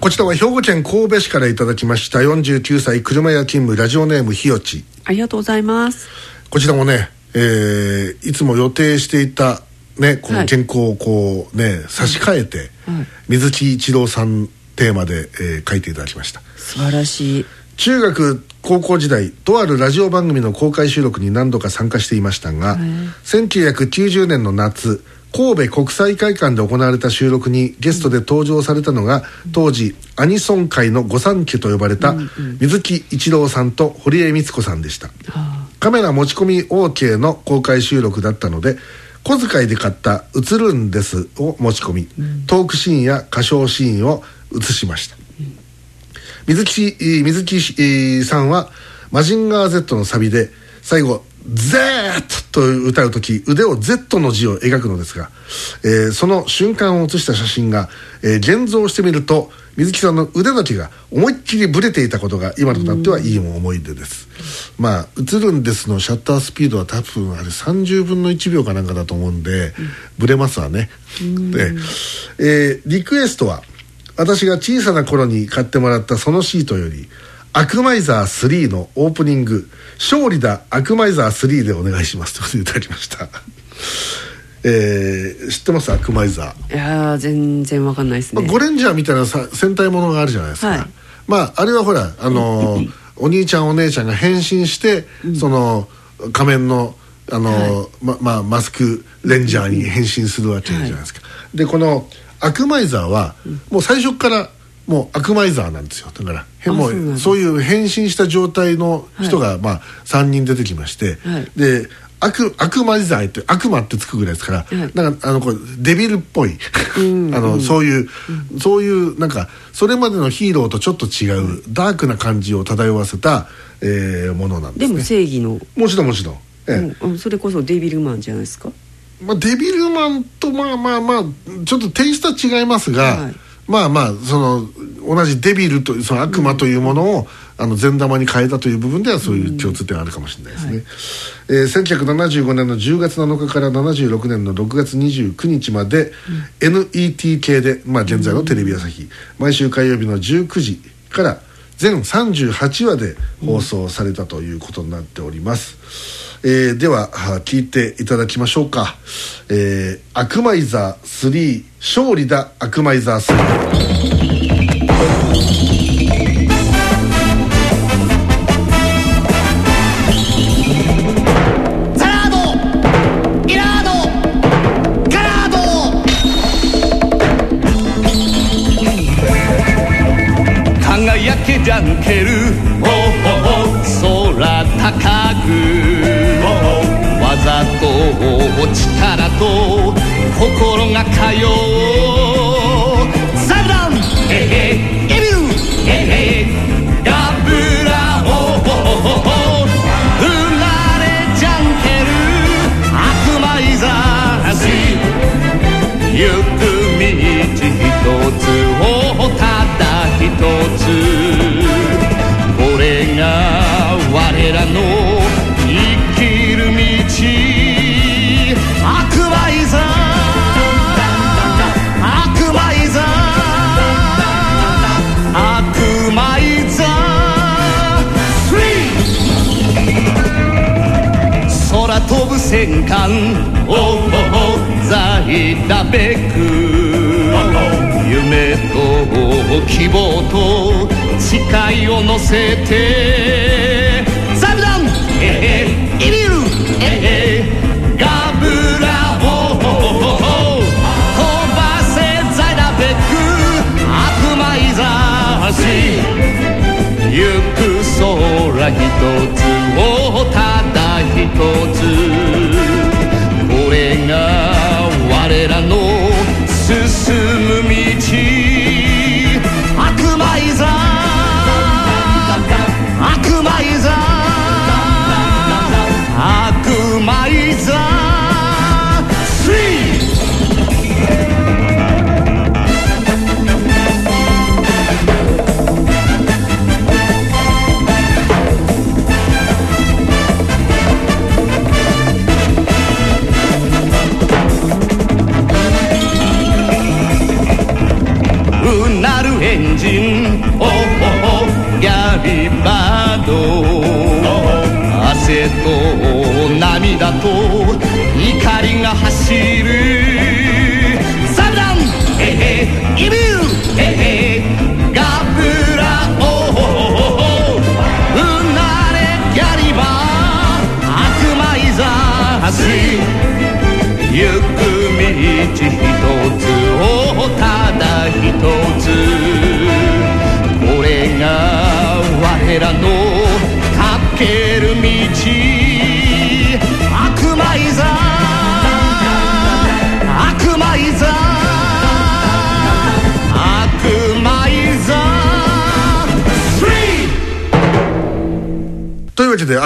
こちらは兵庫県神戸市からいただきました。49歳車屋勤務ラジオネームひよちありがとうございます。こちらもね、えー、いつも予定していたねこの原稿をこうね、差し替えて、はい、水木一郎さんテーマで、えー、書いていただきました。素晴らしい。中学高校時代とあるラジオ番組の公開収録に何度か参加していましたが、はい、1990年の夏神戸国際会館で行われた収録にゲストで登場されたのが、当時アニソン界の御三家と呼ばれた水木一郎さんと堀江光子さんでした、カメラ持ち込み OK の公開収録だったので小遣いで買った「映るんです」を持ち込み、トークシーンや歌唱シーンを映しました、水木水木さんは「マジンガー Z」のサビで最後 Z と歌う時腕を Z の字を描くのですが、えー、その瞬間を写した写真が、えー、現像してみると水木さんの腕だけが思いっきりブレていたことが今となってはいい思い出です、まあ「映るんです」のシャッタースピードは多分あれ30分の1秒かなんかだと思うんで、うん、ブレますわね。で、えー、リクエストは私が小さな頃に買ってもらったそのシートより「アクマイザー3」のオープニング「勝利だアクマイザー3でお願いします。ということでいただきました。えー、知ってます？アクマイザー。いや全然わかんないですね、まあ、ゴレンジャーみたいなさ戦隊ものがあるじゃないですか、はい、まああれはほらあのー、お兄ちゃんお姉ちゃんが変身して、うん、その仮面のあのーはい、ままあ、マスクレンジャーに変身するわけじゃないですか、はい、でこのアクマイザーは、もう最初からもうアクマイザーなんですよ。だからもうそういう変身した状態の人が、まあ3人出てきまして、で悪悪魔時代って悪魔ってつくぐらいですから、はい、なんかあのこれデビルっぽい あのそういう、うん、そういうなんかそれまでのヒーローとちょっと違う、ダークな感じを漂わせた、えー、ものなんです、ね、でも正義の。もちろんもちろん、ええ、うん、それこそデビルマンじゃないですか？まあデビルマンとまあまあまあちょっとテイストは違いますが、はいまあまあその同じデビルというその悪魔というものを、あの善玉に変えたという部分ではそういう共通点あるかもしれないですね、うんはい、えー、1975年の10月7日から76年の6月29日まで、うん、NET 系で、まあ、現在のテレビ朝日、うん、毎週火曜日の19時から全38話で放送されたということになっております、えー、では聞いていただきましょうか「えー、アクマイザー3勝利だアクマイザー3」戦艦おお在だべく。夢と希望と誓いを乗せて。エンジンおおおギャリバード。汗と涙と怒りが走る。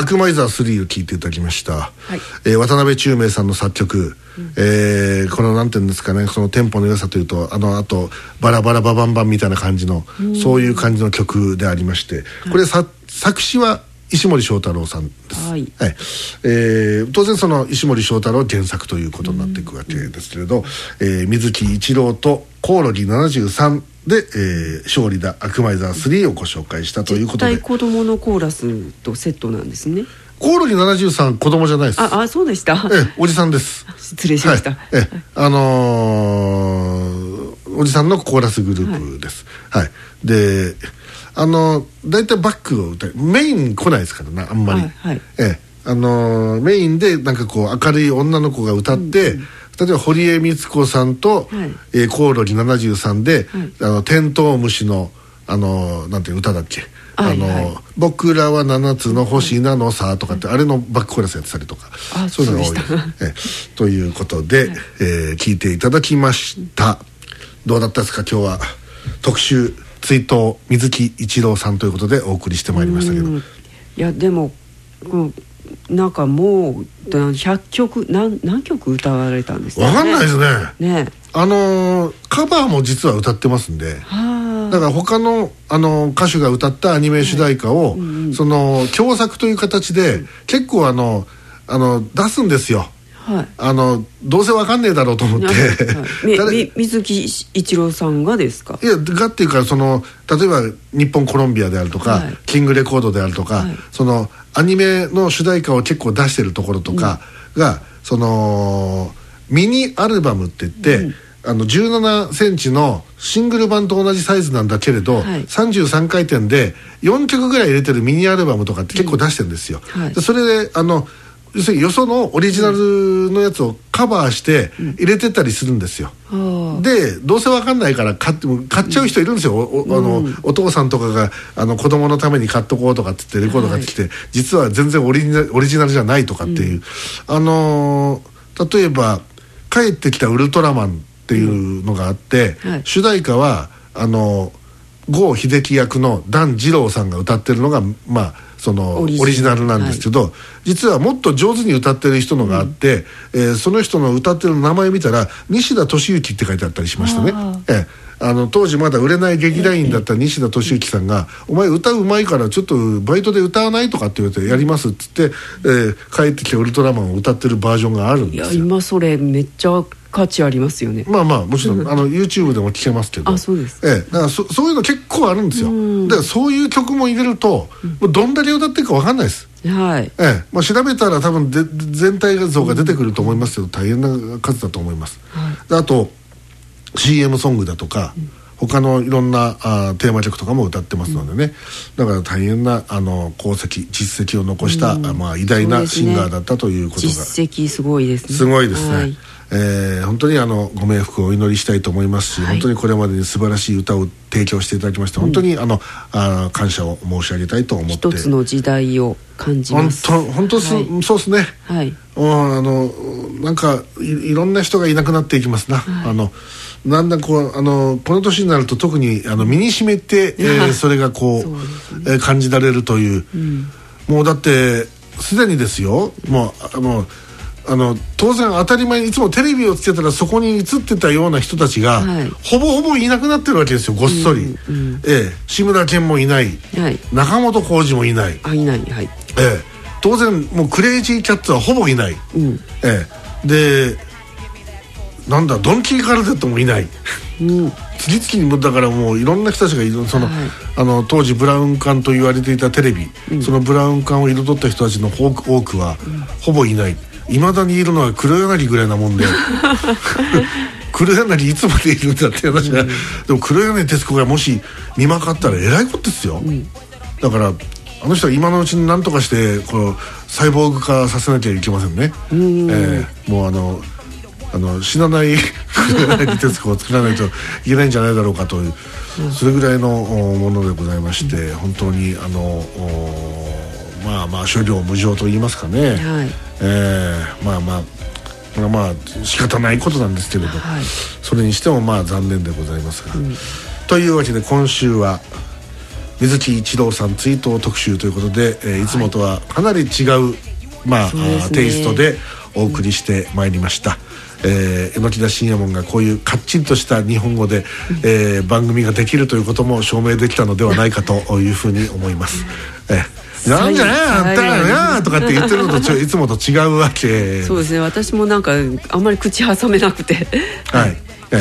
ーというわけで「悪魔イザー3」を聴いていただきました、えー渡辺宙明さんの作曲、えーこのなんていうんですかねそのテンポの良さというとあのあとバラバラババンバンみたいな感じの、そういう感じの曲でありまして。これさ作詞は石森章太郎さんです、はい。えー当然その石森章太郎原作ということになっていくわけですけれど、えー水木一郎とコオロギ73で、えー勝利だ悪魔イザー3をご紹介したということで。絶対子供のコーラスとセットなんですね。コオロギ73子供じゃないです。ああそうでした。ええおじさんです。失礼しました、はい、ええあのーおじさんのコーラスグループです。はい、であのー大体バックを歌いメイン来ないですからなあんまり、はいはい。ええあのーメインでなんかこう明るい女の子が歌って、例えば堀江光子さんと、はい。えーコオロギ73で、はい。あのテントウムシのあのーなんていう歌だっけ？あのーはい。はい僕らは七つの星なのさ」とかって、あれのバックコーラスやってたりとか。あそういうのが多い。ええ。ということで、えー聞いていただきました。どうだったですか？今日は特集追悼水木一郎さんということでお送りしてまいりましたけど。うん。いやでもこうなんかもう100曲何何曲歌われたんですかわかんないですね。ね。あのーカバーも実は歌ってますんで。はだから他の、あの歌手が歌ったアニメ主題歌を、その共作という形で、結構あのあの出すんですよ。あはい。あのどうせわかんねえだろうと思って、はい。水木一郎さんがですか？いやがっていうかその例えば日本コロンビアであるとか、はい。キングレコードであるとか、はい。そのアニメの主題歌を結構出してるところとかが、そのミニアルバムって言って、あの17センチのシングル版と同じサイズなんだけれど、はい。33回転で4曲ぐらい入れてるミニアルバムとかって結構出してるんですよ。はい。でそれであの要するによそのオリジナルのやつをカバーして入れてたりするんですよ。はあ。でどうせわかんないから買って買っちゃう人いるんですよ、おおあのお父さんとかがあの子供のために買っとこうとかって言ってレコード買ってきて、実は全然オリジナルオリジナルじゃないとかっていう、あのー例えば「帰ってきたウルトラマン」っていうのがあって、はい。主題歌はあの郷秀樹役の段次郎さんが歌ってるのがまあそのオオリジナルなんですけど、実はもっと上手に歌ってる人のがあって、えーその人の歌ってる名前見たら西田敏行って書いてあったりしましたねあ。ええあの当時まだ売れない劇団員だった西田敏行さんが「お前歌うまいからちょっとバイトで歌わない?」とかって言われて「やります」っつって、えー帰ってきたウルトラマン」を歌ってるバージョンがあるんいやですよ。今それめっちゃ価値ありますよね。まあまあもちろんあの YouTube でも聴けますけど。あそうですええ、だからそそういうの結構あるんですよ。だからそういう曲も入れると、もうどんだけ歌ってるか分かんないです。はい。ええ。まあ、調べたら多分で全体像が出てくると思いますけど大変な数だと思います、であと CM ソングだとか、他のいろんなあーテーマ曲とかも歌ってますのでね、だから大変なあの功績実績を残した、あまあ、偉大なシンガーだったということが。実績すごいですね。すごいですね、はい。えー本当にあのご冥福をお祈りしたいと思いますし、はい。本当にこれまでに素晴らしい歌を提供していただきまして、本当にあのあー感謝を申し上げたいと思って。一つの時代を感じ本ます。当本当す、はい。そうですね。はい。うんあのなんかいいろんな人がいなくなっていきますな、あのなんだこうあのこの年になると特にあの身にしめて、えーはいそれがこうそうですえー感じられるという、もうだってすでにですよ。もうあのあの当然当たり前にいつもテレビをつけたらそこに映ってたような人たちが、はい。ほぼほぼいなくなってるわけですよごっそり、ええ。志村けんもいない、はい。中本浩二もいない、あいないはい。ええ、当然もうクレイジーキャッツはほぼいない、うん。ええ、でなんだドンキー・カルテットもいない。うん。次々にだからもういろんな人たちがいる。その、はい。あの当時ブラウン管と言われていたテレビ、そのブラウン管を彩った人たちの多く多くは、ほぼいない。いまだにいるのは黒柳ぐらいなもんで。黒柳いつまでいるんだって話が、でも黒柳徹子がもし見まかったらえらいことですよ、だからあの人は今のうちに何とかしてこうサイボーグ化させなきゃいけませんね、えーもうあのあの死なない黒柳徹子を作らないといけないんじゃないだろうかという、それぐらいのおものでございまして、本当にあのおまあまあ処理を無常と言いますかね、はい。えーまあまあこれはまあ仕方ないことなんですけれど、はい。それにしてもまあ残念でございますが、というわけで今週は水木一郎さん追悼特集ということで、えーい。つもとはかなり違う、まあ、ね。テイストでお送りしてまいりました。えー、榎田信也門がこういうカッチンとした日本語で、えー番組ができるということも証明できたのではないかというふうに思います。えーなんじゃねあんたらなとかって言ってるのと いつもと違うわけそうですね私もなんかあんまり口挟めなくてはい。え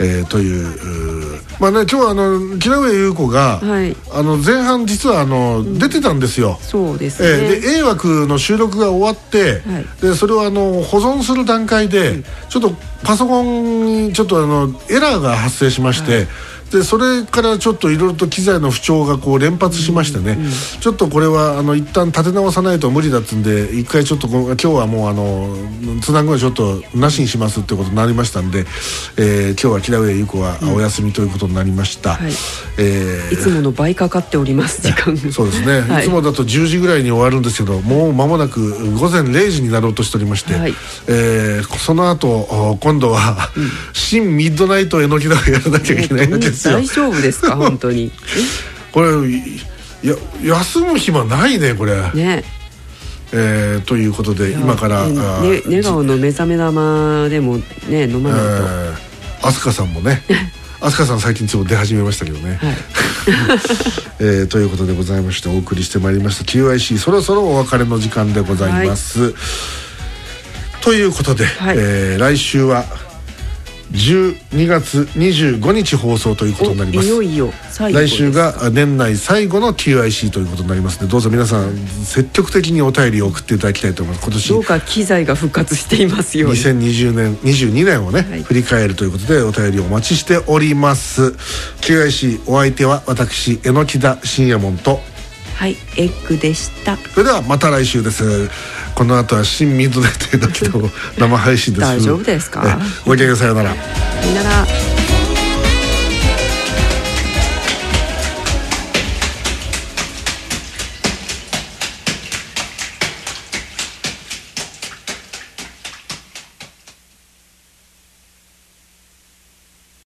え。えーというまあね今日はあの木上優子が、はい。あの前半実はあの、出てたんですよ。そうですえね、ーで A 枠の収録が終わって、はい。でそれをあの保存する段階で、ちょっとパソコンにちょっとあのエラーが発生しまして、でそれからちょっといろいろと機材の不調がこう連発しましてね、ちょっとこれはあの一旦立て直さないと無理だっつんで一回ちょっと今日はもうあのつなぐのはちょっとなしにしますってことになりましたんで、えー今日は木上優子はお休みということになりました。はい。えーいつもの倍かかっております時間。そうですね、はい。い、つもだと10時ぐらいに終わるんですけどもう間もなく午前0時になろうとしておりまして、はい。えーその後お今度は、新ミッドナイトえのきだをやらなきゃいけないわけですよ。大丈夫ですか？本当に。これいや休む暇ないねこれ、ね。えーということで今から、ね寝顔の目覚め玉でもね飲まないと、えー飛鳥さんもね 飛鳥さん最近ちょっと出始めましたけどね、はい。えーということでございましてお送りしてまいりました。QIC そろそろお別れの時間でございます、ということで、はい。えー来週は12月25日放送ということになります。おいよいよ来週が年内最後の QIC ということになりますのでどうぞ皆さん積極的にお便りを送っていただきたいと思います。今年どうか機材が復活していますように。2020年22年をね、はい。振り返るということでお便りをお待ちしております。QIC お相手は私榎田信也門とはいエッグでした。それではまた来週です。この後は新ミッドナイト榎田の生配信です。大丈夫ですか？えごきげんさようなら。さよなら